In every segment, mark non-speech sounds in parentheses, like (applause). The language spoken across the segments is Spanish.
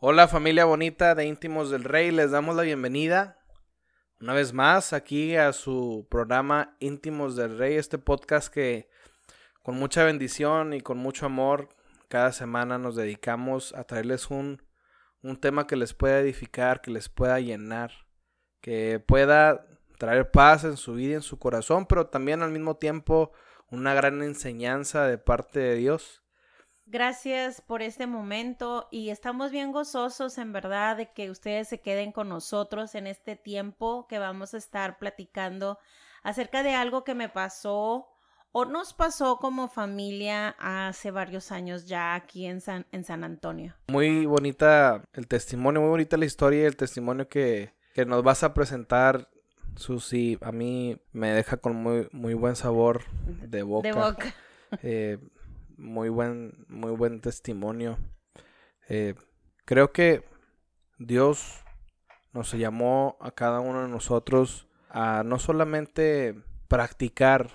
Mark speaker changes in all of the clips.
Speaker 1: Hola familia bonita de íntimos del rey, les damos la bienvenida una vez más aquí a su programa íntimos del rey, este podcast que con mucha bendición y con mucho amor cada semana nos dedicamos a traerles un, un tema que les pueda edificar, que les pueda llenar, que pueda traer paz en su vida y en su corazón, pero también al mismo tiempo una gran enseñanza de parte de Dios.
Speaker 2: Gracias por este momento y estamos bien gozosos en verdad de que ustedes se queden con nosotros en este tiempo que vamos a estar platicando acerca de algo que me pasó o nos pasó como familia hace varios años ya aquí en San, en San Antonio.
Speaker 1: Muy bonita el testimonio, muy bonita la historia y el testimonio que, que nos vas a presentar Susi, a mí me deja con muy, muy buen sabor de boca.
Speaker 2: De boca.
Speaker 1: Eh, muy buen, muy buen testimonio. Eh, creo que Dios nos llamó a cada uno de nosotros a no solamente practicar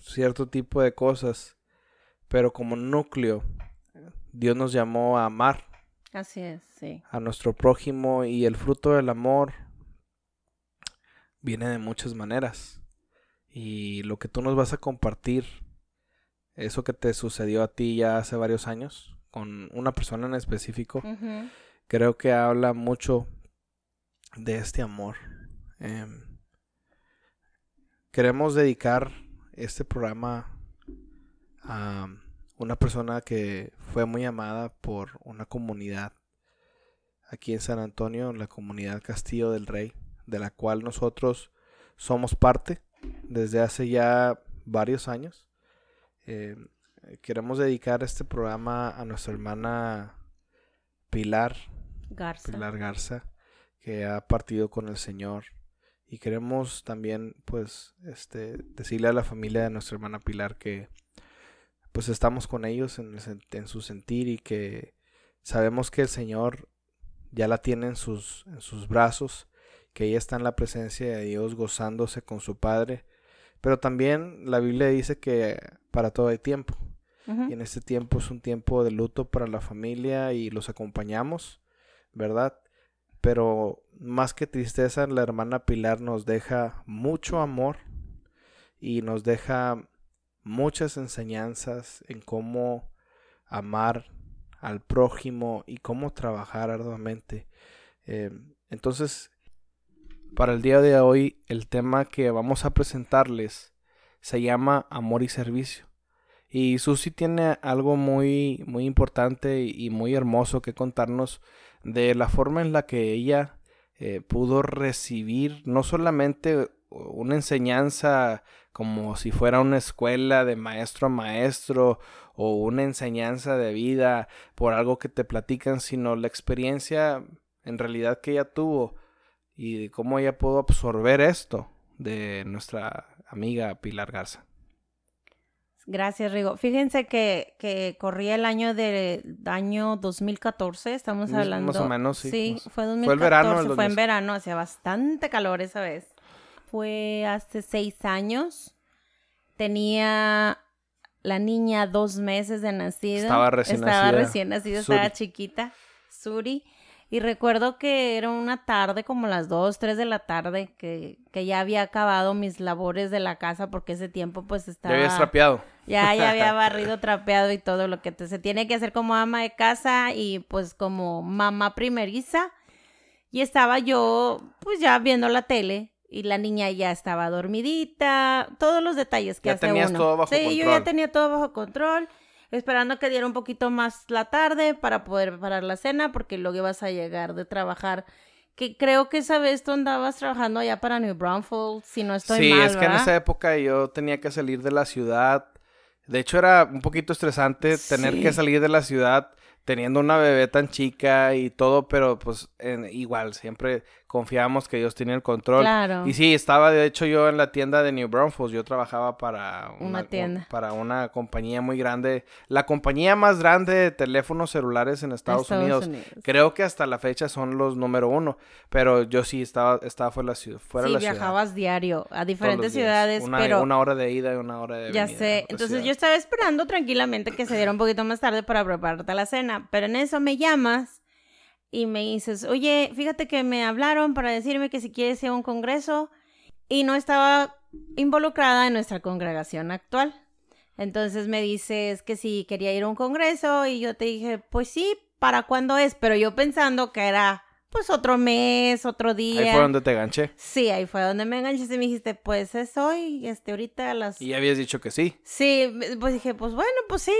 Speaker 1: cierto tipo de cosas, pero como núcleo, Dios nos llamó a amar.
Speaker 2: Así es, sí.
Speaker 1: A nuestro prójimo y el fruto del amor viene de muchas maneras. Y lo que tú nos vas a compartir eso que te sucedió a ti ya hace varios años con una persona en específico, creo que habla mucho de este amor. Em, queremos dedicar este programa a una persona que fue muy amada por una comunidad aquí en San Antonio, la comunidad Castillo del Rey, de la cual nosotros somos parte desde hace ya varios años. Eh, queremos dedicar este programa a nuestra hermana Pilar
Speaker 2: Garza.
Speaker 1: Pilar Garza, que ha partido con el Señor. Y queremos también, pues, este, decirle a la familia de nuestra hermana Pilar que, pues, estamos con ellos en, en su sentir y que sabemos que el Señor ya la tiene en sus, en sus brazos, que ella está en la presencia de Dios gozándose con su Padre. Pero también la Biblia dice que para todo hay tiempo. Y en este tiempo es un tiempo de luto para la familia y los acompañamos, ¿verdad? Pero más que tristeza, la hermana Pilar nos deja mucho amor y nos deja muchas enseñanzas en cómo amar al prójimo y cómo trabajar arduamente. Eh, entonces, para el día de hoy, el tema que vamos a presentarles se llama Amor y Servicio. Y Susi tiene algo muy, muy importante y muy hermoso que contarnos de la forma en la que ella eh, pudo recibir no solamente una enseñanza como si fuera una escuela de maestro a maestro o una enseñanza de vida por algo que te platican, sino la experiencia en realidad que ella tuvo y de cómo ella pudo absorber esto de nuestra amiga Pilar Garza.
Speaker 2: Gracias, Rigo. Fíjense que, que corría el año de año 2014, estamos hablando.
Speaker 1: Más o menos, sí.
Speaker 2: Sí, fue 2014,
Speaker 1: fue el verano.
Speaker 2: Fue en verano, hacía bastante calor esa vez. Fue hace seis años. Tenía la niña dos meses de nacida.
Speaker 1: Estaba recién
Speaker 2: estaba
Speaker 1: nacida.
Speaker 2: recién nacida, estaba chiquita. Suri. Y recuerdo que era una tarde, como las 2, 3 de la tarde, que, que ya había acabado mis labores de la casa porque ese tiempo pues estaba...
Speaker 1: Ya había trapeado.
Speaker 2: Ya, ya había (laughs) barrido, trapeado y todo lo que te, se tiene que hacer como ama de casa y pues como mamá primeriza. Y estaba yo pues ya viendo la tele y la niña ya estaba dormidita, todos los detalles que
Speaker 1: Ya
Speaker 2: hace
Speaker 1: tenías
Speaker 2: uno.
Speaker 1: todo bajo
Speaker 2: sí, yo ya tenía todo bajo control esperando que diera un poquito más la tarde para poder preparar la cena, porque luego ibas a llegar de trabajar. Que creo que esa vez tú andabas trabajando allá para New Braunfels, si no estoy
Speaker 1: sí,
Speaker 2: mal,
Speaker 1: es que en esa época yo tenía que salir de la ciudad. De hecho, era un poquito estresante tener
Speaker 2: Sí.
Speaker 1: que salir de la ciudad teniendo una bebé tan chica y todo, pero pues en- igual, siempre confiábamos que Dios tenía el control.
Speaker 2: Claro.
Speaker 1: Y sí, estaba de hecho yo en la tienda de New Braunfels, yo trabajaba para
Speaker 2: Una tienda.
Speaker 1: para una compañía muy grande, la compañía más grande de teléfonos celulares en Estados,
Speaker 2: Estados
Speaker 1: Unidos.
Speaker 2: Unidos.
Speaker 1: Creo que hasta la fecha son los número uno, pero yo sí estaba, estaba fuera de la ciudad. Fuera
Speaker 2: Sí,
Speaker 1: ciudad
Speaker 2: viajabas diario a diferentes ciudades,
Speaker 1: una,
Speaker 2: pero
Speaker 1: una hora de ida y una hora de
Speaker 2: ya
Speaker 1: venida
Speaker 2: sé. Entonces
Speaker 1: ciudad.
Speaker 2: yo estaba esperando tranquilamente que se diera un poquito más tarde para prepararte la cena, pero en eso me llamas y me dices, oye, fíjate que me hablaron para decirme que si quieres ir a un congreso y no estaba involucrada en nuestra congregación actual. Entonces me dices que si quería ir a un congreso y yo te dije, pues sí, ¿para cuándo es? Pero yo pensando que era pues otro mes, otro día.
Speaker 1: Ahí fue donde te ganché.
Speaker 2: Sí, ahí fue donde me enganché y me dijiste, pues es hoy, este, ahorita a las...
Speaker 1: Y habías dicho que sí.
Speaker 2: Sí, pues dije, pues bueno, pues sí,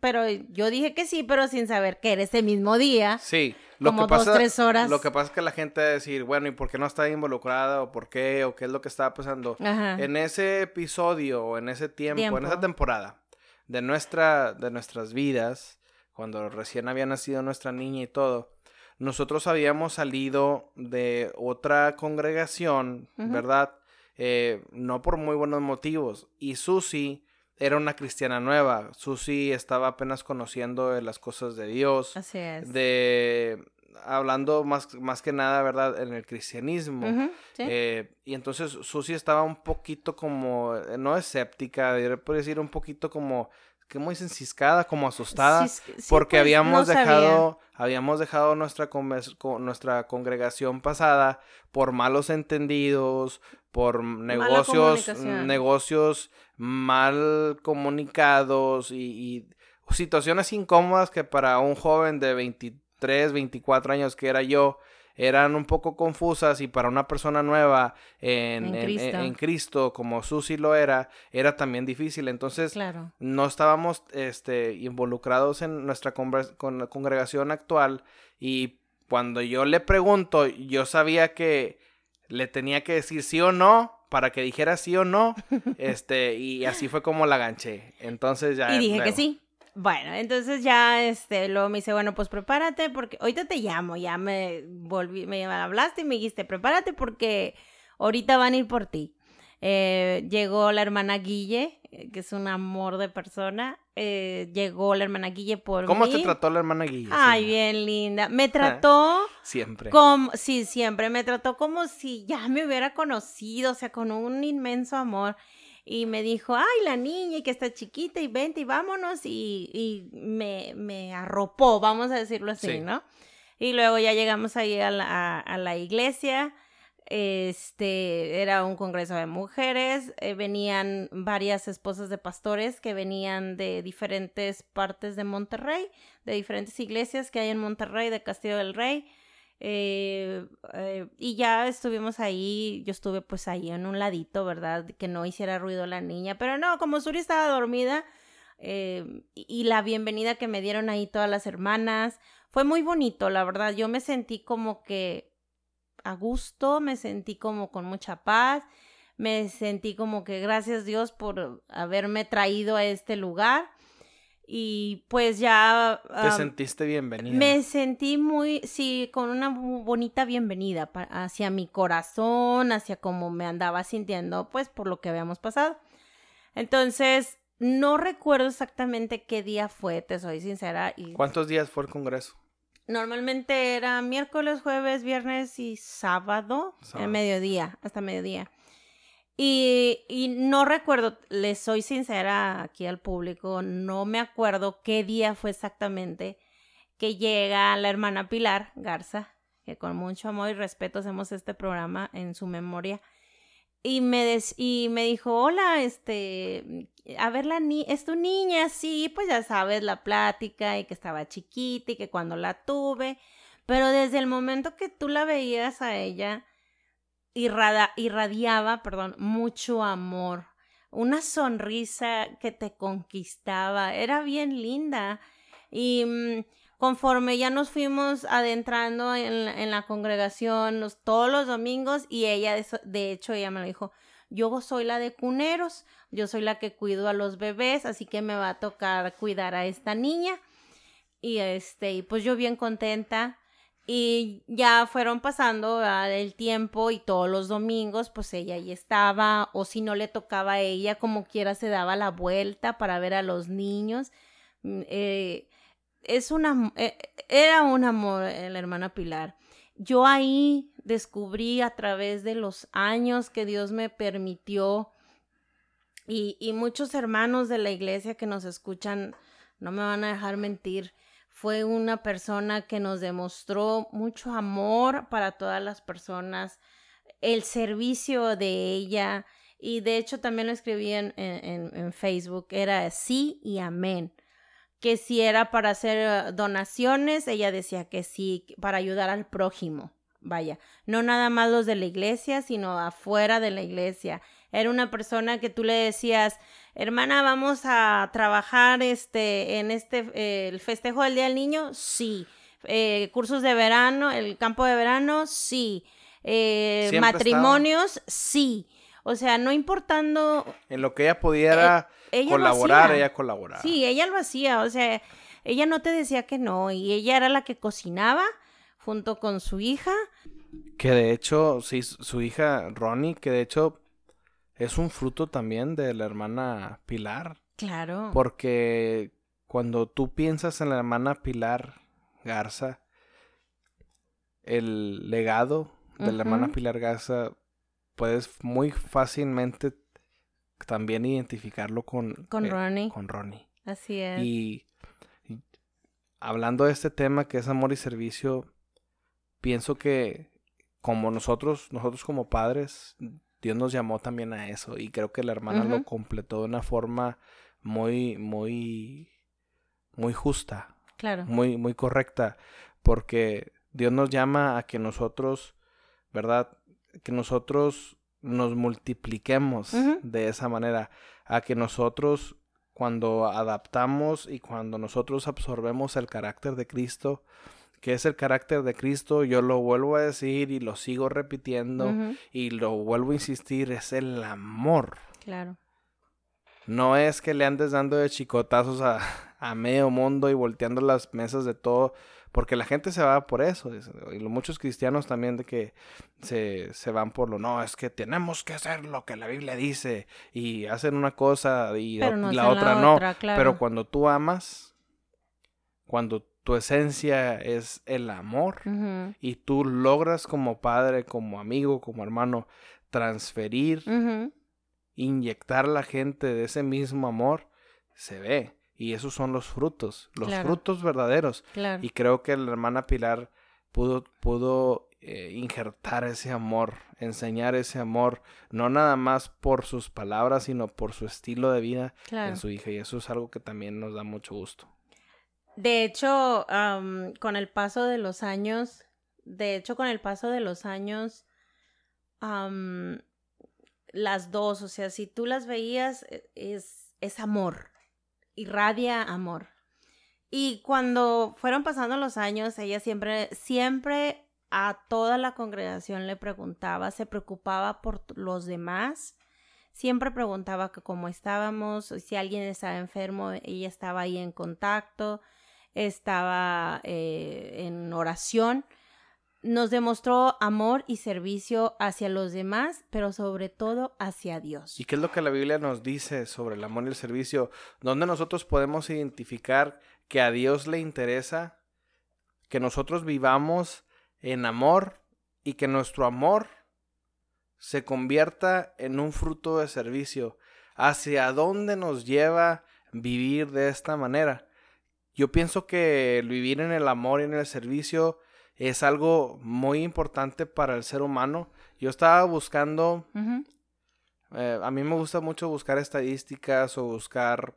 Speaker 2: pero yo dije que sí, pero sin saber que era ese mismo día.
Speaker 1: Sí, lo
Speaker 2: como
Speaker 1: que pasa,
Speaker 2: dos, tres horas.
Speaker 1: Lo que pasa es que la gente va a decir, bueno, ¿y por qué no está involucrada? ¿O por qué? ¿O qué es lo que estaba pasando?
Speaker 2: Ajá.
Speaker 1: En ese episodio, o en ese tiempo, en esa temporada de, nuestra, de nuestras vidas, cuando recién había nacido nuestra niña y todo, nosotros habíamos salido de otra congregación. ¿verdad? Eh, no por muy buenos motivos. Y Susi era una cristiana nueva. Susi estaba apenas conociendo de las cosas de Dios,
Speaker 2: Así es.
Speaker 1: de hablando más, más que nada, ¿verdad? En el cristianismo.
Speaker 2: Sí.
Speaker 1: Eh, y entonces Susi estaba un poquito como, eh, no escéptica, podría decir un poquito como, ¿cómo dicen? Ciscada, como asustada.
Speaker 2: Sí, sí,
Speaker 1: porque
Speaker 2: pues,
Speaker 1: habíamos
Speaker 2: no sabía.
Speaker 1: dejado, habíamos dejado nuestra, nuestra congregación pasada por malos entendidos, por negocios, negocios mal comunicados y, y situaciones incómodas que para un joven de 23, 24 años que era yo, eran un poco confusas y para una persona nueva en,
Speaker 2: En Cristo.
Speaker 1: en Cristo, como Susi lo era, era también difícil. Entonces,
Speaker 2: Claro.
Speaker 1: no estábamos este, involucrados en nuestra con la congregación actual y cuando yo le pregunto, yo sabía que le tenía que decir sí o no para que dijera sí o no, (laughs) este, y así fue como la ganché. Entonces ya...
Speaker 2: Y dije que sí. Bueno, entonces ya, este, luego me dice, bueno, pues prepárate porque ahorita te llamo, ya me volví, me hablaste y me dijiste, prepárate porque ahorita van a ir por ti. Eh, llegó la hermana Guille, eh, que es un amor de persona, eh, llegó la hermana Guille por
Speaker 1: ¿Cómo
Speaker 2: mí.
Speaker 1: te trató la hermana Guille?
Speaker 2: Ay, bien linda. Me trató
Speaker 1: Siempre.
Speaker 2: como, sí, siempre me trató como si ya me hubiera conocido, o sea, con un inmenso amor. Y me dijo, ay, la niña y que está chiquita y vente y vámonos. Y, y me, me arropó, vamos a decirlo así,
Speaker 1: Sí.
Speaker 2: ¿no? Y luego ya llegamos ahí a la, a- a la iglesia. Este era un congreso de mujeres. eh, venían varias esposas de pastores que venían de diferentes partes de Monterrey, de diferentes iglesias que hay en Monterrey, de Castillo del Rey. Eh, eh, y ya estuvimos ahí, yo estuve pues ahí en un ladito, ¿verdad? Que no hiciera ruido la niña, pero no, como Suri estaba dormida y la bienvenida que me dieron ahí todas las hermanas, fue muy bonito, la verdad, yo me sentí como que a gusto, me sentí como con mucha paz, me sentí como que gracias Dios por haberme traído a este lugar y pues ya...
Speaker 1: Te sentiste bienvenida.
Speaker 2: me sentí muy, sí, con una bonita bienvenida hacia mi corazón, hacia cómo me andaba sintiendo, pues por lo que habíamos pasado. Entonces, no recuerdo exactamente qué día fue, te soy sincera. Y
Speaker 1: ¿Cuántos días fue el congreso?
Speaker 2: Normalmente era miércoles, jueves, viernes y sábado,
Speaker 1: Sábado.
Speaker 2: en mediodía, hasta mediodía. Y, y no recuerdo, les soy sincera aquí al público, no me acuerdo qué día fue exactamente que llega la hermana Pilar Garza, que con mucho amor y respeto hacemos este programa en su memoria. Y me, des- y me dijo, hola, este, a ver, la ni es tu niña, sí, pues ya sabes la plática y que estaba chiquita y que cuando la tuve, pero desde el momento que tú la veías a ella, irradiaba, perdón, mucho amor, una sonrisa que te conquistaba, era bien linda. Y mm, conforme ya nos fuimos adentrando en, la- congregación todos los domingos, y ella, de hecho, ella me lo dijo, yo soy la de cuneros, yo soy la que cuido a los bebés, así que me va a tocar cuidar a esta niña. Y este, pues yo bien contenta. Y ya fueron pasando ¿verdad? el tiempo y todos los domingos, pues ella ahí estaba, o si no le tocaba a ella, como quiera se daba la vuelta para ver a los niños. Mm, eh, es una, eh, era un amor la hermana Pilar. Yo ahí descubrí a través de los años que Dios me permitió y, y muchos hermanos de la iglesia que nos escuchan no me van a dejar mentir. fue una persona que nos demostró mucho amor para todas las personas, el servicio de ella, y de hecho también lo escribí en, en, Facebook, era sí y amén. Que si era para hacer eh, donaciones, ella decía que sí, para ayudar al prójimo. Vaya, no nada más los de la iglesia, sino afuera de la iglesia. Era una persona que tú le decías, hermana, vamos a trabajar este, en este, eh, el festejo del Día del Niño, sí. Eh, cursos de verano, el campo de verano, sí. matrimonios, sí. O sea, no importando...
Speaker 1: En lo que ella pudiera eh, colaborar, ella colaboraba.
Speaker 2: Sí, ella lo hacía, o sea, ella no te decía que no, y ella era la que cocinaba junto con su hija.
Speaker 1: Que de hecho, sí, su hija Ronnie, que de hecho es un fruto también de la hermana Pilar.
Speaker 2: Claro.
Speaker 1: Porque cuando tú piensas en la hermana Pilar Garza, el legado de la hermana Pilar Garza puedes muy fácilmente también identificarlo con,
Speaker 2: con
Speaker 1: eh,
Speaker 2: Ronnie.
Speaker 1: Con Ronnie.
Speaker 2: Así es.
Speaker 1: Y, hablando de este tema que es amor y servicio, pienso que como nosotros, nosotros como padres, Dios nos llamó también a eso y creo que la hermana lo completó de una forma muy, muy, muy justa.
Speaker 2: Claro.
Speaker 1: Muy, muy correcta, porque Dios nos llama a que nosotros, ¿verdad? Que nosotros nos multipliquemos de esa manera, a que nosotros cuando adaptamos y cuando nosotros absorbemos el carácter de Cristo, que es el carácter de Cristo, yo lo vuelvo a decir y lo sigo repitiendo y lo vuelvo a insistir, es el amor.
Speaker 2: Claro.
Speaker 1: No es que le andes dando de chicotazos a, a medio mundo y volteando las mesas de todo porque la gente se va por eso. Y muchos cristianos también de que se, se van por lo, no, es que tenemos que hacer lo que la Biblia dice. Y hacen una cosa y la, otra no. Pero cuando tú amas, cuando tu esencia es el amor y tú logras como padre, como amigo, como hermano, transferir, inyectar a la gente de ese mismo amor, se ve. Y esos son los frutos, los frutos verdaderos. Y creo que la hermana Pilar pudo, pudo eh, injertar ese amor, enseñar ese amor, no nada más por sus palabras, sino por su estilo de vida en su hija. Y eso es algo que también nos da mucho gusto.
Speaker 2: De hecho, con el paso de los años, de hecho, con el paso de los años, las dos, o sea, si tú las veías, e, es, es amor irradia amor. Y cuando fueron pasando los años, ella siempre, siempre a toda la congregación le preguntaba, se preocupaba por los demás, siempre preguntaba cómo estábamos, si alguien estaba enfermo, ella estaba ahí en contacto, estaba eh, en oración nos demostró amor y servicio hacia los demás, pero sobre todo hacia Dios.
Speaker 1: ¿Y qué es lo que la Biblia nos dice sobre el amor y el servicio? ¿Dónde nosotros podemos identificar que a Dios le interesa que nosotros vivamos en amor y que nuestro amor se convierta en un fruto de servicio? ¿Hacia dónde nos lleva vivir de esta manera? Yo pienso que vivir en el amor y en el servicio es algo muy importante para el ser humano. Yo estaba buscando, eh, a mí me gusta mucho buscar estadísticas o buscar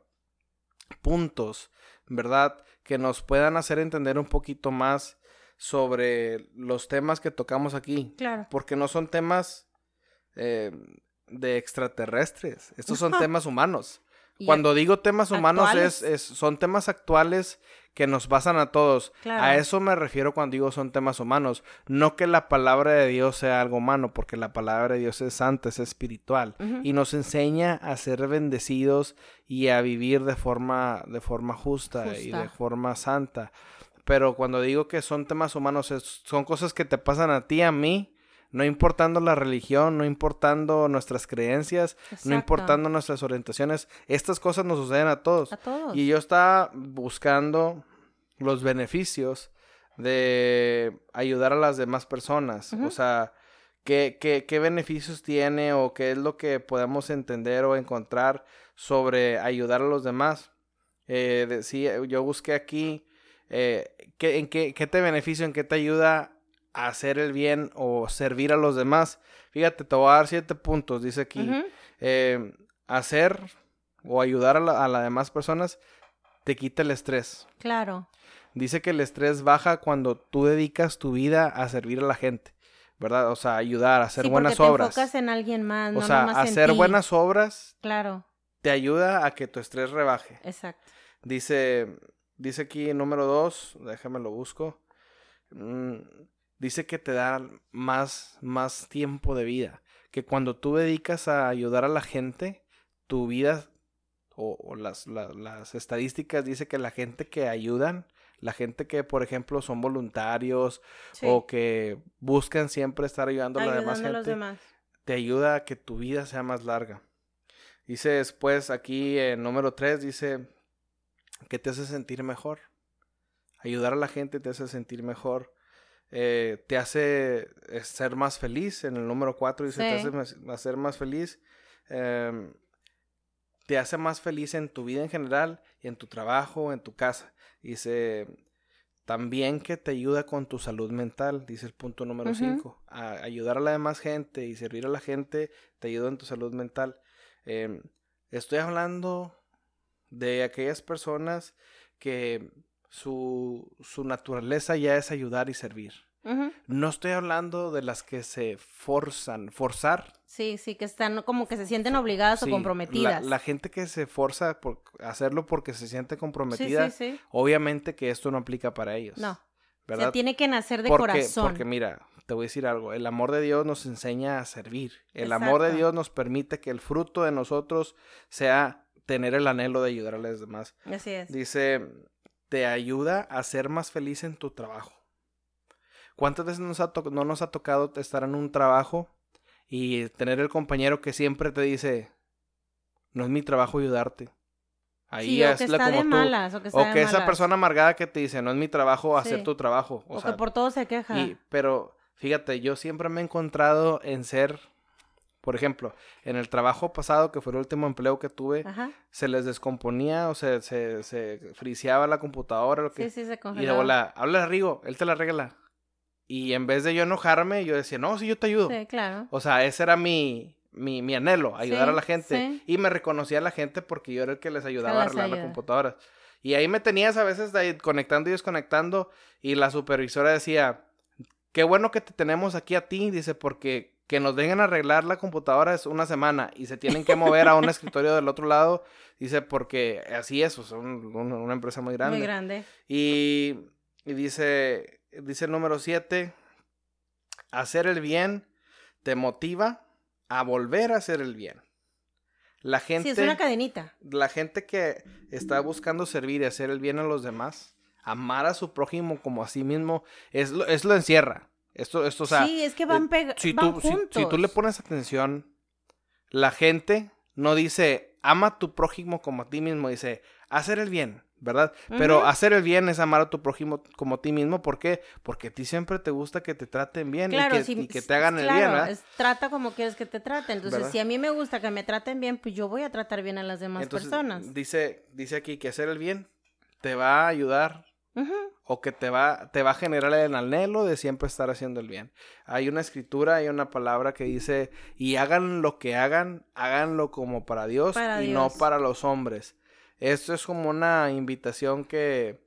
Speaker 1: puntos, ¿verdad? Que nos puedan hacer entender un poquito más sobre los temas que tocamos aquí.
Speaker 2: Claro.
Speaker 1: Porque no son temas eh, de extraterrestres, estos son temas humanos. Cuando digo temas humanos es, es, son temas actuales que nos basan a todos. A eso me refiero cuando digo son temas humanos. No que la palabra de Dios sea algo humano, porque la palabra de Dios es santa, es espiritual. Y nos enseña a ser bendecidos y a vivir de forma, de forma justa, y de forma santa. Pero cuando digo que son temas humanos, son cosas que te pasan a ti, a mí, no importando la religión, no importando nuestras creencias, no importando nuestras orientaciones, estas cosas nos suceden a todos.
Speaker 2: A todos.
Speaker 1: Y yo estaba buscando los beneficios de ayudar a las demás personas. O sea, ¿qué, qué, qué beneficios tiene o qué es lo que podemos entender o encontrar sobre ayudar a los demás. Eh, yo busqué aquí eh, ¿qué, ¿en qué, qué te beneficia, en qué te ayuda hacer el bien o servir a los demás? Fíjate, te voy a dar siete puntos, dice aquí. Eh, hacer o ayudar a, la- a las demás personas te quita el estrés.
Speaker 2: Claro.
Speaker 1: Dice que el estrés baja cuando tú dedicas tu vida a servir a la gente, ¿verdad? O sea, ayudar, hacer
Speaker 2: sí,
Speaker 1: buenas
Speaker 2: te
Speaker 1: obras.
Speaker 2: enfocas en alguien más,
Speaker 1: O
Speaker 2: no
Speaker 1: sea,
Speaker 2: nomás en
Speaker 1: hacer
Speaker 2: ti.
Speaker 1: buenas obras
Speaker 2: Claro,
Speaker 1: te ayuda a que tu estrés rebaje.
Speaker 2: exacto.
Speaker 1: Dice, dice aquí número dos, déjame lo busco. Mm, dice que te da más, más tiempo de vida. Que cuando tú dedicas a ayudar a la gente, tu vida o, o las, la- las estadísticas dice que la gente que ayudan, la gente que, por ejemplo, son voluntarios
Speaker 2: Sí.
Speaker 1: o que buscan siempre estar ayudando a la demás
Speaker 2: a
Speaker 1: gente,
Speaker 2: los demás.
Speaker 1: te ayuda a que tu vida sea más larga. Dice después aquí en número 3, dice que te hace sentir mejor. Ayudar a la gente te hace sentir mejor. Eh, te hace eh, ser más feliz. En el número 4 dice te hace hacer más feliz. Em, te hace más feliz en tu vida en general y en tu trabajo, en tu casa. Dice también que te ayuda con tu salud mental, dice el punto número
Speaker 2: Ujú.
Speaker 1: 5. ayudar a la demás gente y servir a la gente te ayuda en tu salud mental. Em, estoy hablando de aquellas personas que su, su naturaleza ya es ayudar y servir. No estoy hablando de las que se forzan, forzar.
Speaker 2: Sí, sí, que están como que se sienten obligadas
Speaker 1: Sí,
Speaker 2: o comprometidas.
Speaker 1: La, la gente que se forza por hacerlo porque se siente comprometida,
Speaker 2: sí, sí.
Speaker 1: obviamente que esto no aplica para ellos.
Speaker 2: No. O
Speaker 1: ¿verdad?
Speaker 2: sea, tiene que nacer de
Speaker 1: porque,
Speaker 2: corazón.
Speaker 1: porque mira, te voy a decir algo, el amor de Dios nos enseña a servir. El amor de. Dios nos permite que el fruto de nosotros sea tener el anhelo de ayudar a los demás.
Speaker 2: Así es.
Speaker 1: Dice, te ayuda a ser más feliz en tu trabajo. ¿Cuántas veces nos ha to- no nos ha tocado estar en un trabajo y tener el compañero que siempre te dice, no es mi trabajo ayudarte? Ahí
Speaker 2: sí, está de
Speaker 1: como tú.
Speaker 2: malas, o que
Speaker 1: O esa
Speaker 2: malas.
Speaker 1: persona amargada que te dice, no es mi trabajo hacer
Speaker 2: Sí.
Speaker 1: tu trabajo. O,
Speaker 2: O,
Speaker 1: sea,
Speaker 2: que por todo se queja.
Speaker 1: y- pero fíjate, yo siempre me he encontrado en ser, por ejemplo, en el trabajo pasado, que fue el último empleo que tuve,
Speaker 2: Ajá.
Speaker 1: se les descomponía o se, se, se friseaba la computadora, lo que...
Speaker 2: Sí, sí, se
Speaker 1: y de
Speaker 2: congeló.
Speaker 1: bola, habla Rigo, él te la arregla. Y en vez de yo enojarme, yo decía, no, sí, yo te ayudo.
Speaker 2: Sí, claro.
Speaker 1: O sea, ese era mi, mi, mi anhelo, ayudar
Speaker 2: Sí,
Speaker 1: a la gente.
Speaker 2: sí.
Speaker 1: Y me reconocía a la gente porque yo era el que les ayudaba a
Speaker 2: las
Speaker 1: arreglar la
Speaker 2: ayuda.
Speaker 1: computadora. Y ahí me tenías a veces de ahí conectando y desconectando. Y la supervisora decía, qué bueno que te tenemos aquí a ti, dice, porque que nos vengan a arreglar la computadora es una semana y se tienen que mover a un (laughs) escritorio del otro lado, dice, porque así es, o sea, un- un- una empresa muy grande.
Speaker 2: Muy grande.
Speaker 1: Y, y dice, dice el número 7, hacer el bien te motiva a volver a hacer el bien. La gente,
Speaker 2: Sí, es una cadenita.
Speaker 1: la gente que está buscando servir y hacer el bien a los demás, amar a su prójimo como a sí mismo, es lo, es lo encierra. Esto, esto, o sea,
Speaker 2: sí, es que van,
Speaker 1: eh, si
Speaker 2: van
Speaker 1: tú, si-
Speaker 2: juntos.
Speaker 1: si tú le pones atención, la gente no dice ama a tu prójimo como a ti mismo, dice hacer el bien, ¿verdad? Pero hacer el bien es amar a tu prójimo como a ti mismo, ¿por qué? Porque a ti siempre te gusta que te traten bien
Speaker 2: Claro,
Speaker 1: y, que, y que te hagan el bien, ¿verdad?
Speaker 2: es- trata como quieres que te traten. Entonces,
Speaker 1: ¿Verdad?
Speaker 2: si a mí me gusta que me traten bien, pues yo voy a tratar bien a las demás
Speaker 1: Entonces,
Speaker 2: personas.
Speaker 1: Dice, dice aquí que hacer el bien te va a ayudar O que te va, te va a generar el anhelo de siempre estar haciendo el bien. Hay una escritura, hay una palabra que dice, y hagan lo que hagan, háganlo como para Dios
Speaker 2: Para
Speaker 1: y no para los hombres. Esto es como una invitación que,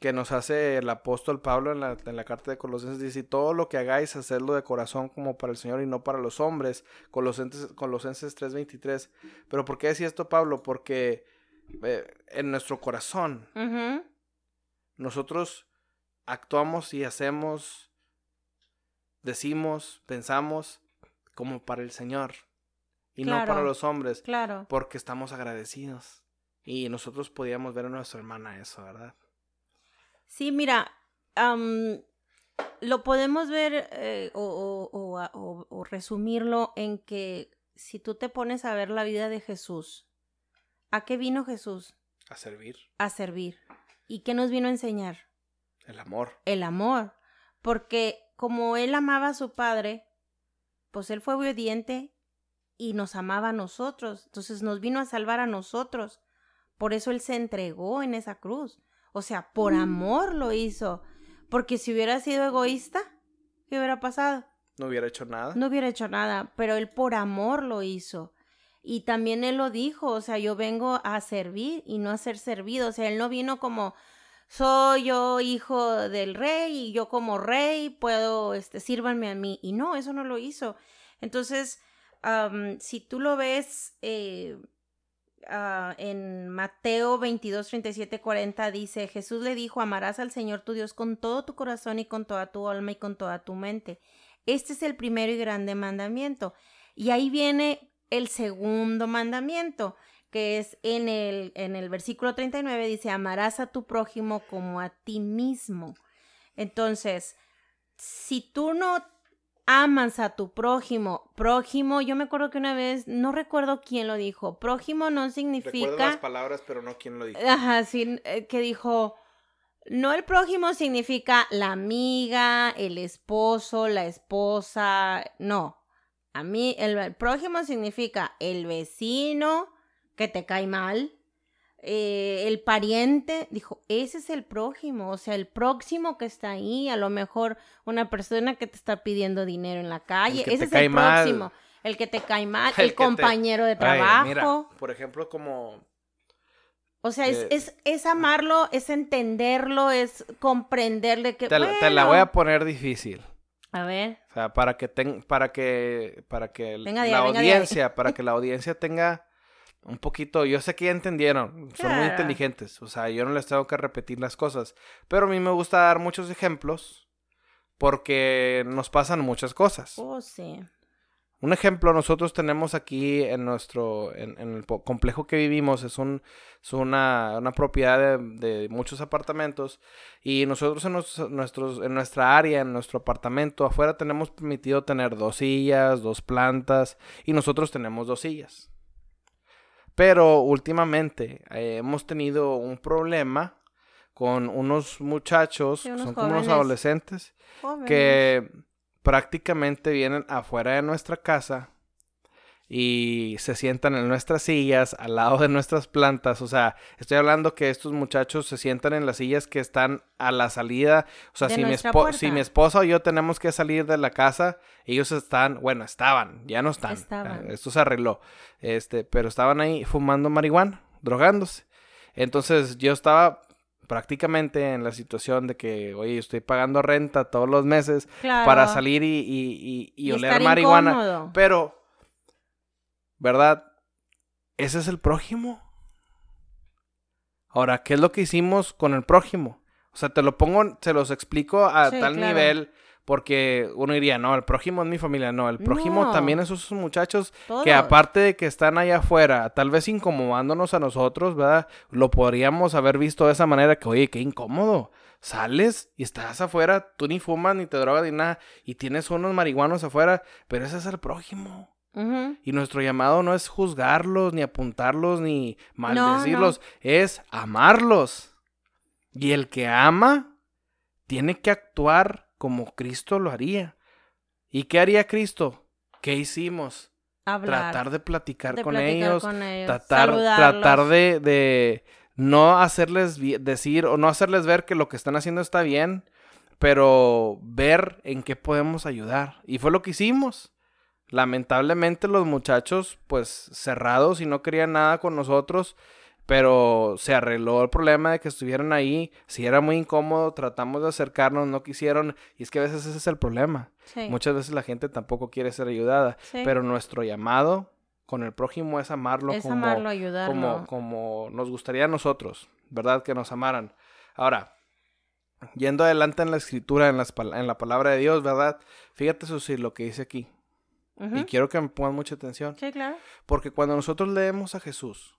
Speaker 1: que nos hace el apóstol Pablo en la, en la carta de Colosenses. Dice, "Y todo lo que hagáis, hacerlo de corazón como para el Señor y no para los hombres. Colosenses, Colosenses 3:23. Pero ¿por qué decía esto Pablo? Porque eh, en nuestro corazón. Nosotros actuamos y hacemos, decimos, pensamos como para el Señor y no para los hombres,
Speaker 2: Claro.
Speaker 1: porque estamos agradecidos. Y nosotros podíamos ver a nuestra hermana eso, ¿verdad?
Speaker 2: Sí, mira, lo podemos ver eh, o- o resumirlo en que si tú te pones a ver la vida de Jesús, ¿a qué vino Jesús?
Speaker 1: A servir,
Speaker 2: A servir. ¿Y qué nos vino a enseñar?
Speaker 1: el amor.
Speaker 2: El amor. Porque como él amaba a su padre, pues él fue obediente y nos amaba a nosotros. Entonces nos vino a salvar a nosotros. Por eso él se entregó en esa cruz. O sea, por amor lo hizo. Porque si hubiera sido egoísta, ¿qué hubiera pasado?
Speaker 1: No hubiera hecho nada.
Speaker 2: No hubiera hecho nada, pero él por amor lo hizo. Y también él lo dijo, o sea, yo vengo a servir y no a ser servido. O sea, él no vino como, soy yo hijo del rey y yo como rey puedo, este, sírvanme a mí. Y no, eso no lo hizo. Entonces, si tú lo ves eh, ah, en Mateo 22, 37, 40, dice, Jesús le dijo, amarás al Señor tu Dios con todo tu corazón y con toda tu alma y con toda tu mente. Este es el primero y grande mandamiento. Y ahí viene el segundo mandamiento, que es en el, en el versículo 39, dice, amarás a tu prójimo como a ti mismo. Entonces, si tú no amas a tu prójimo. Prójimo, yo me acuerdo que una vez, no recuerdo quién lo dijo. Prójimo no significa. Recuerdo
Speaker 1: las palabras, pero no quién lo dijo.
Speaker 2: Ajá, sí, eh, que dijo. No el prójimo significa la amiga, el esposo, la esposa. No. A mí, el prójimo significa el vecino que te cae mal, eh, el pariente, dijo, ese es el prójimo, o sea, el próximo que está ahí, a lo mejor una persona que te está pidiendo dinero en la calle, ese es el próximo, el que te cae mal, (laughs) el, compañero de trabajo.
Speaker 1: por ejemplo, como...
Speaker 2: O sea, es, eh, es, amarlo, es entenderlo, es comprenderle que...
Speaker 1: Te, te la voy a poner difícil.
Speaker 2: A ver.
Speaker 1: O sea, para que ten, para que para que la audiencia, para (laughs) que la audiencia tenga un poquito, yo sé que ya entendieron, son muy inteligentes, o sea, yo no les tengo que repetir las cosas, pero a mí me gusta dar muchos ejemplos porque nos pasan muchas cosas.
Speaker 2: Oh, sí.
Speaker 1: Un ejemplo, nosotros tenemos aquí en nuestro, en, el complejo que vivimos, es, un, es una, una propiedad de, muchos apartamentos y nosotros en, nuestros, en nuestra área, en nuestro apartamento, afuera tenemos permitido tener dos sillas, dos plantas y nosotros tenemos dos sillas. Pero últimamente eh, hemos tenido un problema con unos muchachos, son como unos adolescentes, que prácticamente vienen afuera de nuestra casa y se sientan en nuestras sillas al lado de nuestras plantas. O sea, estoy hablando que estos muchachos se sientan en las sillas que están a la salida. O sea, si mi, si mi, esposa o yo tenemos que salir de la casa, ellos están, bueno, estaban, ya no están. Estaban. Esto se arregló. Este, pero estaban ahí fumando marihuana, drogándose. Entonces yo estaba prácticamente en la situación de que, oye, estoy pagando renta todos los meses para salir y, y, y, oler marihuana. Pero ¿verdad? Ese es el prójimo. Ahora, ¿qué es lo que hicimos con el prójimo? O sea, te lo pongo, se los explico a tal nivel porque uno diría, no, el prójimo es mi familia. No, el prójimo también es esos muchachos que aparte de que están allá afuera, tal vez incomodándonos a nosotros, ¿verdad? Lo podríamos haber visto de esa manera que, oye, qué incómodo. Sales y estás afuera, tú ni fumas, ni te drogas, ni nada, y tienes unos marihuanos afuera, pero ese es el prójimo. Y nuestro llamado no es juzgarlos, ni apuntarlos, ni maldecirlos, es amarlos. Y el que ama tiene que actuar como Cristo lo haría. ¿Y qué haría Cristo? ¿Qué hicimos? tratar de platicar, con, ellos, tratar, tratar de, de, no hacerles decir o no hacerles ver que lo que están haciendo está bien, pero ver en qué podemos ayudar. Y fue lo que hicimos. Lamentablemente los muchachos pues cerrados y no querían nada con nosotros, pero se arregló el problema de que estuvieran ahí, si era muy incómodo, tratamos de acercarnos, no quisieron, y es que a veces ese es el problema. Muchas veces la gente tampoco quiere ser ayudada, pero nuestro llamado con el prójimo es amarlo,
Speaker 2: es
Speaker 1: como,
Speaker 2: amarlo, ayudarlo.
Speaker 1: como, como nos gustaría a nosotros, ¿verdad? Que nos amaran. Ahora, yendo adelante en la escritura, en, las, en la palabra de Dios, ¿verdad? Fíjate, Susi, lo que dice aquí. Y quiero que me pongan mucha atención.
Speaker 2: Sí, claro.
Speaker 1: Porque cuando nosotros leemos a Jesús,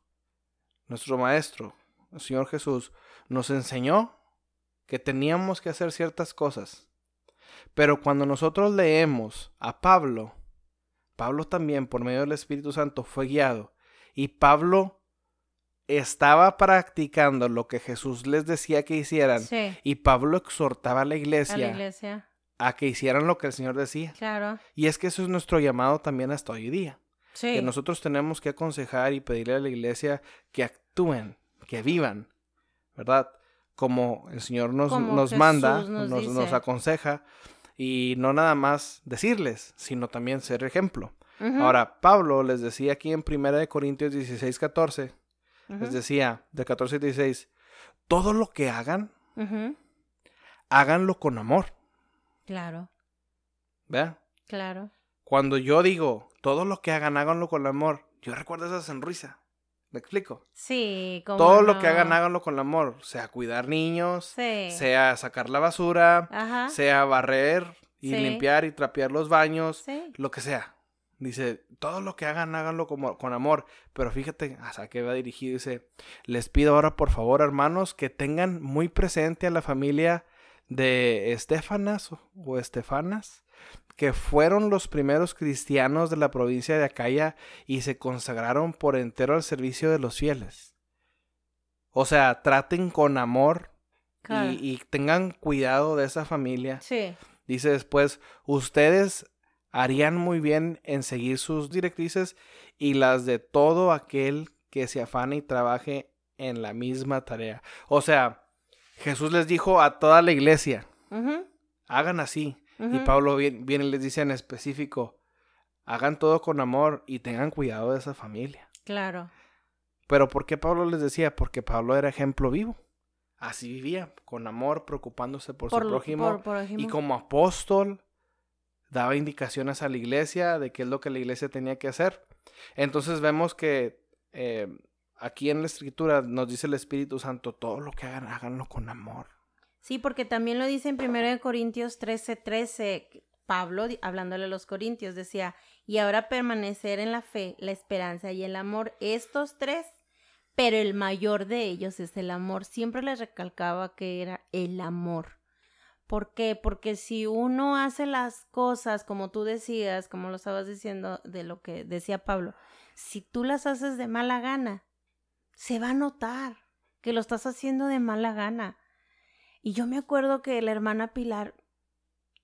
Speaker 1: nuestro Maestro, el Señor Jesús, nos enseñó que teníamos que hacer ciertas cosas. Pero cuando nosotros leemos a Pablo, Pablo también por medio del Espíritu Santo fue guiado. Y Pablo estaba practicando lo que Jesús les decía que hicieran. Y Pablo exhortaba a la iglesia, a la iglesia a que hicieran lo que el Señor decía.
Speaker 2: Claro.
Speaker 1: Y es que eso es nuestro llamado también hasta hoy día.
Speaker 2: Sí.
Speaker 1: Que nosotros tenemos que aconsejar y pedirle a la iglesia que actúen, que vivan, ¿verdad? como el Señor nos, nos manda,
Speaker 2: nos
Speaker 1: nos, aconseja, y no nada más decirles, sino también ser ejemplo. Ahora, Pablo les decía aquí en 1 Corintios 16, 14, les decía, de 14 y 16, todo lo que hagan,
Speaker 2: ujú.
Speaker 1: háganlo con amor.
Speaker 2: Claro,
Speaker 1: ¿Ve?
Speaker 2: claro.
Speaker 1: Cuando yo digo, todo lo que hagan, háganlo con amor, yo recuerdo esa sonrisa. ¿Me explico?
Speaker 2: Sí, como
Speaker 1: Todo lo que hagan, háganlo con amor. Sea cuidar niños,
Speaker 2: Sí.
Speaker 1: sea sacar la basura,
Speaker 2: Ajá.
Speaker 1: sea barrer y
Speaker 2: Sí.
Speaker 1: limpiar y trapear los baños,
Speaker 2: Sí.
Speaker 1: lo que sea. Dice, todo lo que hagan, háganlo como, con amor. Pero fíjate, hasta que va dirigido, dice, les pido ahora, por favor, hermanos, que tengan muy presente a la familia de Estefanas o Estefanas, que fueron los primeros cristianos de la provincia de Acaya y se consagraron por entero al servicio de los fieles. O sea, traten con amor
Speaker 2: Claro.
Speaker 1: y, y tengan cuidado de esa familia.
Speaker 2: Sí.
Speaker 1: Dice después, ustedes harían muy bien en seguir sus directrices y las de todo aquel que se afane y trabaje en la misma tarea. O sea, Jesús les dijo a toda la iglesia, hagan así. Y. Pablo viene, viene y les dice en específico, hagan todo con amor y tengan cuidado de esa familia.
Speaker 2: Claro.
Speaker 1: Pero ¿por qué Pablo les decía? Porque Pablo era ejemplo vivo. Así vivía, con amor, preocupándose por,
Speaker 2: Por,
Speaker 1: su prójimo.
Speaker 2: por- por
Speaker 1: Y como apóstol, daba indicaciones a la iglesia de qué es lo que la iglesia tenía que hacer. Entonces vemos que eh, aquí en la escritura nos dice el Espíritu Santo, todo lo que hagan, háganlo con amor.
Speaker 2: Sí, porque también lo dice en 1 Corintios 13, 13, Pablo, hablándole a los Corintios, decía, y ahora permanecer en la fe, la esperanza y el amor, estos tres, pero el mayor de ellos es el amor. Siempre les recalcaba que era el amor. ¿Por qué? Porque si uno hace las cosas como tú decías, como lo estabas diciendo de lo que decía Pablo, si tú las haces de mala gana, se va a notar que lo estás haciendo de mala gana. Y yo me acuerdo que la hermana Pilar,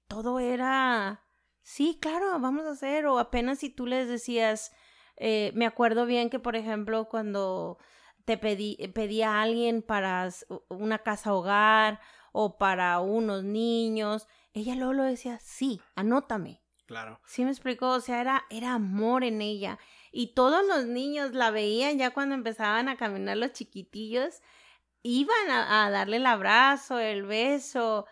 Speaker 2: todo era, sí, claro, vamos a hacer, o apenas si tú les decías, eh, me acuerdo bien que, por ejemplo, cuando te pedí, pedí a alguien para una casa hogar o para unos niños, ella luego lo decía, sí, anótame.
Speaker 1: Claro.
Speaker 2: Sí me explicó, o sea, era, era amor en ella. Y todos los niños la veían ya cuando empezaban a caminar los chiquitillos, iban a, a darle el abrazo, el beso,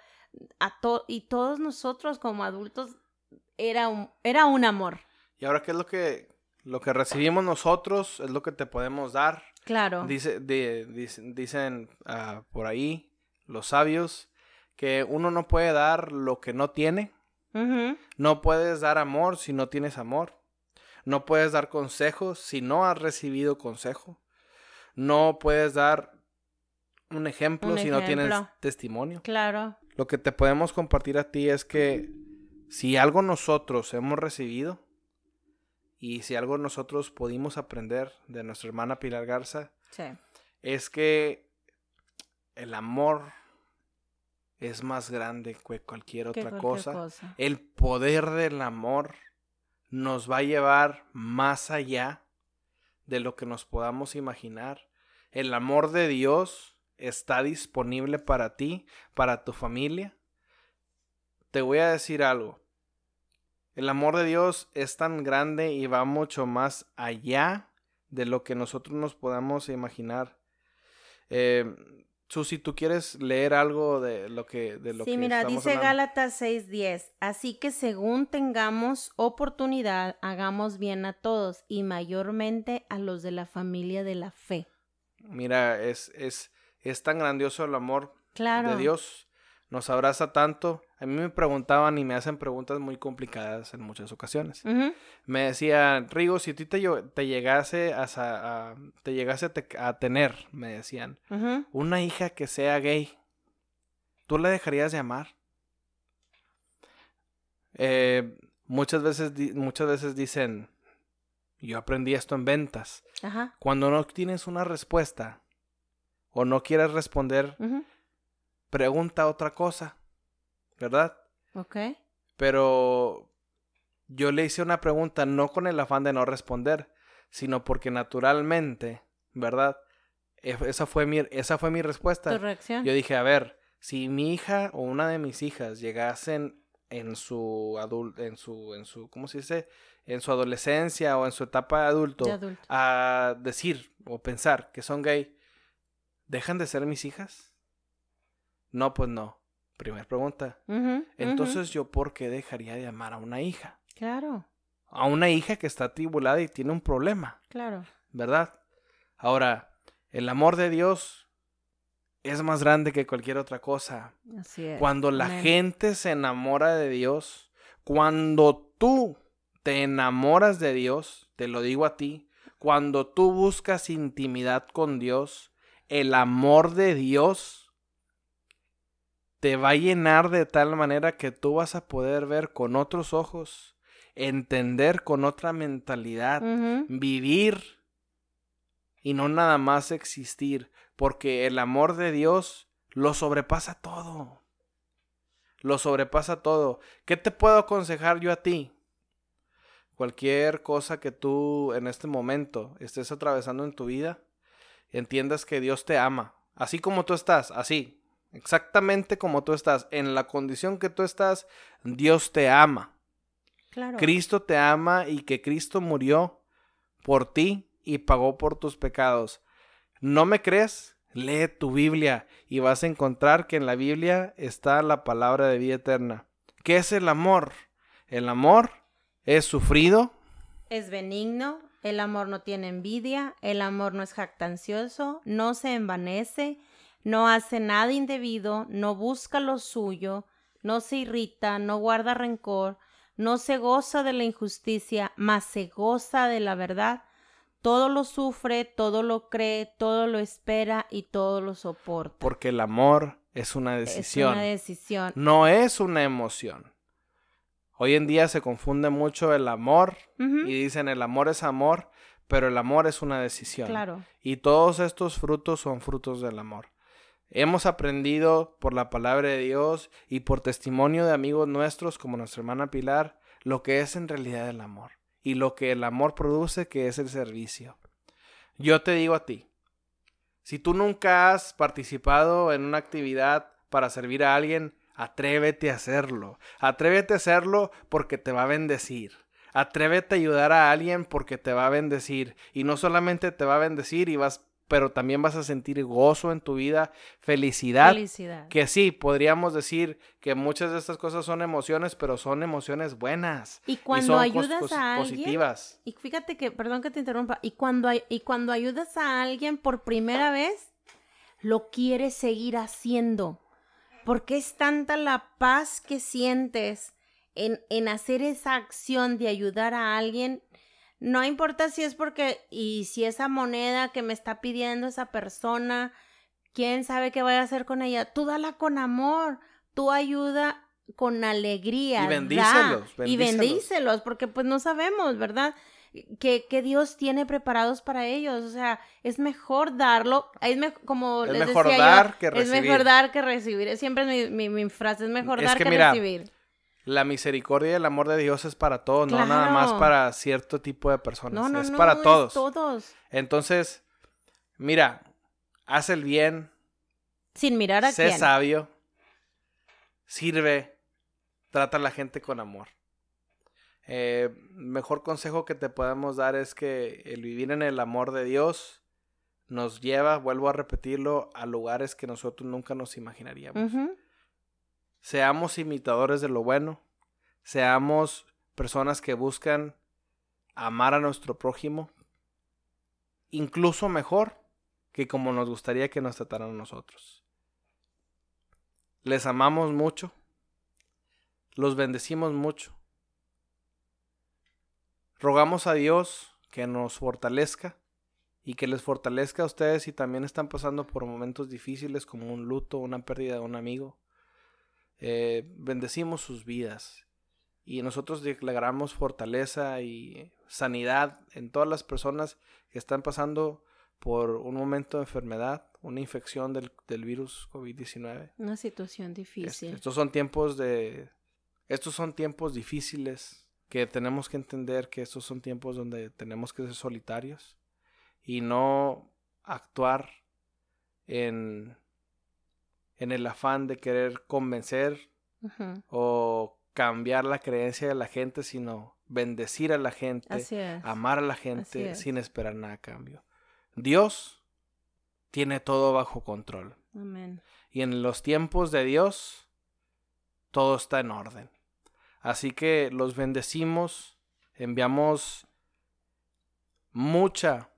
Speaker 2: a to y todos nosotros como adultos era un, era un amor.
Speaker 1: Y ahora, ¿qué es lo que, lo que recibimos nosotros? Es lo que te podemos dar.
Speaker 2: Claro.
Speaker 1: Dice, dicen dicen, ah, por ahí los sabios que uno no puede dar lo que no tiene. No puedes dar amor si no tienes amor. No puedes dar consejos si no has recibido consejo. No puedes dar un ejemplo
Speaker 2: Un
Speaker 1: si no tienes testimonio.
Speaker 2: Claro.
Speaker 1: Lo que te podemos compartir a ti es que si algo nosotros hemos recibido y si algo nosotros pudimos aprender de nuestra hermana Pilar Garza,
Speaker 2: Sí.
Speaker 1: es que el amor es más grande que cualquier otra
Speaker 2: cualquier
Speaker 1: cosa.
Speaker 2: cosa.
Speaker 1: El poder del amor nos va a llevar más allá de lo que nos podamos imaginar. El amor de Dios está disponible para ti, para tu familia. Te voy a decir algo. El amor de Dios es tan grande y va mucho más allá de lo que nosotros nos podamos imaginar. Eh, Susi, ¿tú quieres leer algo de lo que de lo
Speaker 2: sí,
Speaker 1: que
Speaker 2: mira, dice
Speaker 1: hablando?
Speaker 2: Gálatas 6:10, así que según tengamos oportunidad, hagamos bien a todos y mayormente a los de la familia de la fe.
Speaker 1: Mira, es, es, es tan grandioso el amor
Speaker 2: Claro.
Speaker 1: de Dios. Nos abraza tanto. A mí me preguntaban y me hacen preguntas muy complicadas en muchas ocasiones. Me decían, Rigo, si ti te, te llegase a, te llegase a, te- a tener, me decían, una hija que sea gay, ¿tú la dejarías de amar? Eh, muchas veces, muchas veces dicen, yo aprendí esto en ventas.
Speaker 2: Ajá.
Speaker 1: Cuando no tienes una respuesta o no quieres responder, pregunta otra cosa, ¿verdad?
Speaker 2: Ok.
Speaker 1: Pero yo le hice una pregunta no con el afán de no responder, sino porque naturalmente, ¿verdad? E- Esa fue mi, esa fue mi respuesta.
Speaker 2: ¿Tu reacción?
Speaker 1: Yo dije, a ver, si mi hija o una de mis hijas llegasen en su adul en su, en su, ¿cómo se dice? En su adolescencia o en su etapa de adulto,
Speaker 2: De adulto.
Speaker 1: a decir o pensar que son gay, ¿dejan de ser mis hijas? No, pues no. Primer pregunta. Entonces, ¿yo por qué dejaría de amar a una hija?
Speaker 2: Claro,
Speaker 1: A una hija que está tribulada y tiene un problema.
Speaker 2: claro.
Speaker 1: ¿verdad? Ahora, el amor de Dios es más grande que cualquier otra cosa.
Speaker 2: Así es.
Speaker 1: Cuando la
Speaker 2: Amén.
Speaker 1: gente se enamora de Dios, cuando tú te enamoras de Dios, te lo digo a ti, cuando tú buscas intimidad con Dios, el amor de Dios te va a llenar de tal manera que tú vas a poder ver con otros ojos, entender con otra mentalidad, vivir y no nada más existir, porque el amor de Dios lo sobrepasa todo. Lo sobrepasa todo. ¿Qué te puedo aconsejar yo a ti? Cualquier cosa que tú en este momento estés atravesando en tu vida, entiendas que Dios te ama, así como tú estás, así, exactamente como tú estás, en la condición que tú estás, Dios te ama.
Speaker 2: Claro.
Speaker 1: Cristo te ama y que Cristo murió por ti y pagó por tus pecados. ¿No me crees? Lee tu Biblia y vas a encontrar que en la Biblia está la palabra de vida eterna. ¿Qué es el amor? El amor es sufrido,
Speaker 2: Es benigno, el amor no tiene envidia, el amor no es jactancioso, no se envanece, no hace nada indebido, no busca lo suyo, no se irrita, no guarda rencor, no se goza de la injusticia, mas se goza de la verdad. Todo lo sufre, todo lo cree, todo lo espera y todo lo soporta.
Speaker 1: porque el amor es una
Speaker 2: es
Speaker 1: decisión,
Speaker 2: una decisión.
Speaker 1: no es una emoción. Hoy en día se confunde mucho el amor y dicen el amor es amor, pero el amor es una decisión.
Speaker 2: Claro.
Speaker 1: Y todos estos frutos son frutos del amor. Hemos aprendido por la palabra de Dios y por testimonio de amigos nuestros como nuestra hermana Pilar lo que es en realidad el amor y lo que el amor produce que es el servicio. Yo te digo a ti, si tú nunca has participado en una actividad para servir a alguien, atrévete a hacerlo. Atrévete a hacerlo porque te va a bendecir. Atrévete a ayudar a alguien porque te va a bendecir. Y no solamente te va a bendecir y vas, pero también vas a sentir gozo en tu vida, felicidad.
Speaker 2: Felicidad.
Speaker 1: Que sí, podríamos decir que muchas de estas cosas son emociones, pero son emociones buenas.
Speaker 2: Y cuando ayudas a alguien,
Speaker 1: positivas.
Speaker 2: Y fíjate que, perdón que te interrumpa, y cuando, y cuando ayudas a alguien por primera vez, lo quieres seguir haciendo. Porque es tanta la paz que sientes en, en hacer esa acción de ayudar a alguien. No importa si es porque, y si esa moneda que me está pidiendo esa persona, quién sabe qué vaya a hacer con ella, tú dala con amor, tú ayuda con alegría.
Speaker 1: Y
Speaker 2: da,
Speaker 1: bendícelos,
Speaker 2: Y
Speaker 1: bendícelos.
Speaker 2: bendícelos, porque pues no sabemos, ¿verdad? Que, que Dios tiene preparados para ellos. O sea, es mejor darlo. Es me- como
Speaker 1: Es
Speaker 2: les
Speaker 1: mejor
Speaker 2: decía yo,
Speaker 1: dar que
Speaker 2: Es
Speaker 1: recibir.
Speaker 2: mejor dar que recibir. Siempre es mi, mi, mi frase, es mejor
Speaker 1: Es
Speaker 2: dar
Speaker 1: que
Speaker 2: que,
Speaker 1: mira,
Speaker 2: recibir.
Speaker 1: La misericordia y el amor de Dios es para todos, no nada más para cierto tipo de personas.
Speaker 2: No, no,
Speaker 1: es
Speaker 2: no.
Speaker 1: para
Speaker 2: es
Speaker 1: todos.
Speaker 2: todos.
Speaker 1: Entonces, mira, haz el bien,
Speaker 2: Sin mirar a
Speaker 1: sé
Speaker 2: quién.
Speaker 1: sabio, sirve, trata a la gente con amor. Eh, mejor consejo que te podemos dar es que el vivir en el amor de Dios nos lleva, vuelvo a repetirlo, a lugares que nosotros nunca nos imaginaríamos. Seamos imitadores de lo bueno, seamos personas que buscan amar a nuestro prójimo, incluso mejor que como nos gustaría que nos trataran a nosotros. Les amamos mucho, los bendecimos mucho. Rogamos a Dios que nos fortalezca y que les fortalezca a ustedes si también están pasando por momentos difíciles como un luto, una pérdida de un amigo. Eh, bendecimos sus vidas y nosotros declaramos fortaleza y sanidad en todas las personas que están pasando por un momento de enfermedad, una infección del, del virus COVID-19.
Speaker 2: Una situación
Speaker 1: Es-
Speaker 2: difícil.
Speaker 1: Estos son tiempos de estos son tiempos difíciles que tenemos que entender que estos son tiempos donde tenemos que ser solitarios y no actuar en, en el afán de querer convencer o cambiar la creencia de la gente, sino bendecir a la gente, amar a la gente sin esperar nada a cambio. Dios tiene todo bajo control.
Speaker 2: Amén.
Speaker 1: Y en los tiempos de Dios, todo está en orden. Así que los bendecimos, enviamos mucha,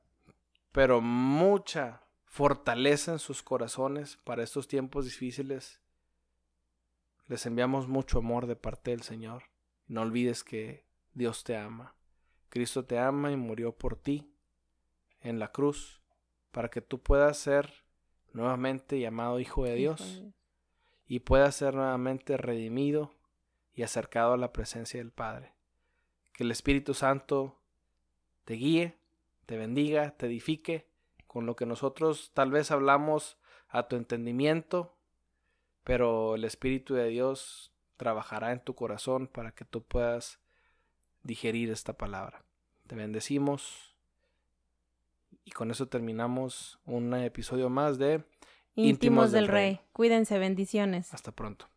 Speaker 1: pero mucha fortaleza en sus corazones para estos tiempos difíciles. Les enviamos mucho amor de parte del Señor. No olvides que Dios te ama. Cristo te ama y murió por ti en la cruz para que tú puedas ser nuevamente llamado Hijo de Dios y puedas ser nuevamente redimido y acercado a la presencia del Padre. Que el Espíritu Santo te guíe, te bendiga, te edifique con lo que nosotros tal vez hablamos a tu entendimiento, pero el Espíritu de Dios trabajará en tu corazón para que tú puedas digerir esta palabra. Te bendecimos y con eso terminamos un episodio más de
Speaker 2: Íntimos, del, Rey. Cuídense, bendiciones.
Speaker 1: Hasta pronto.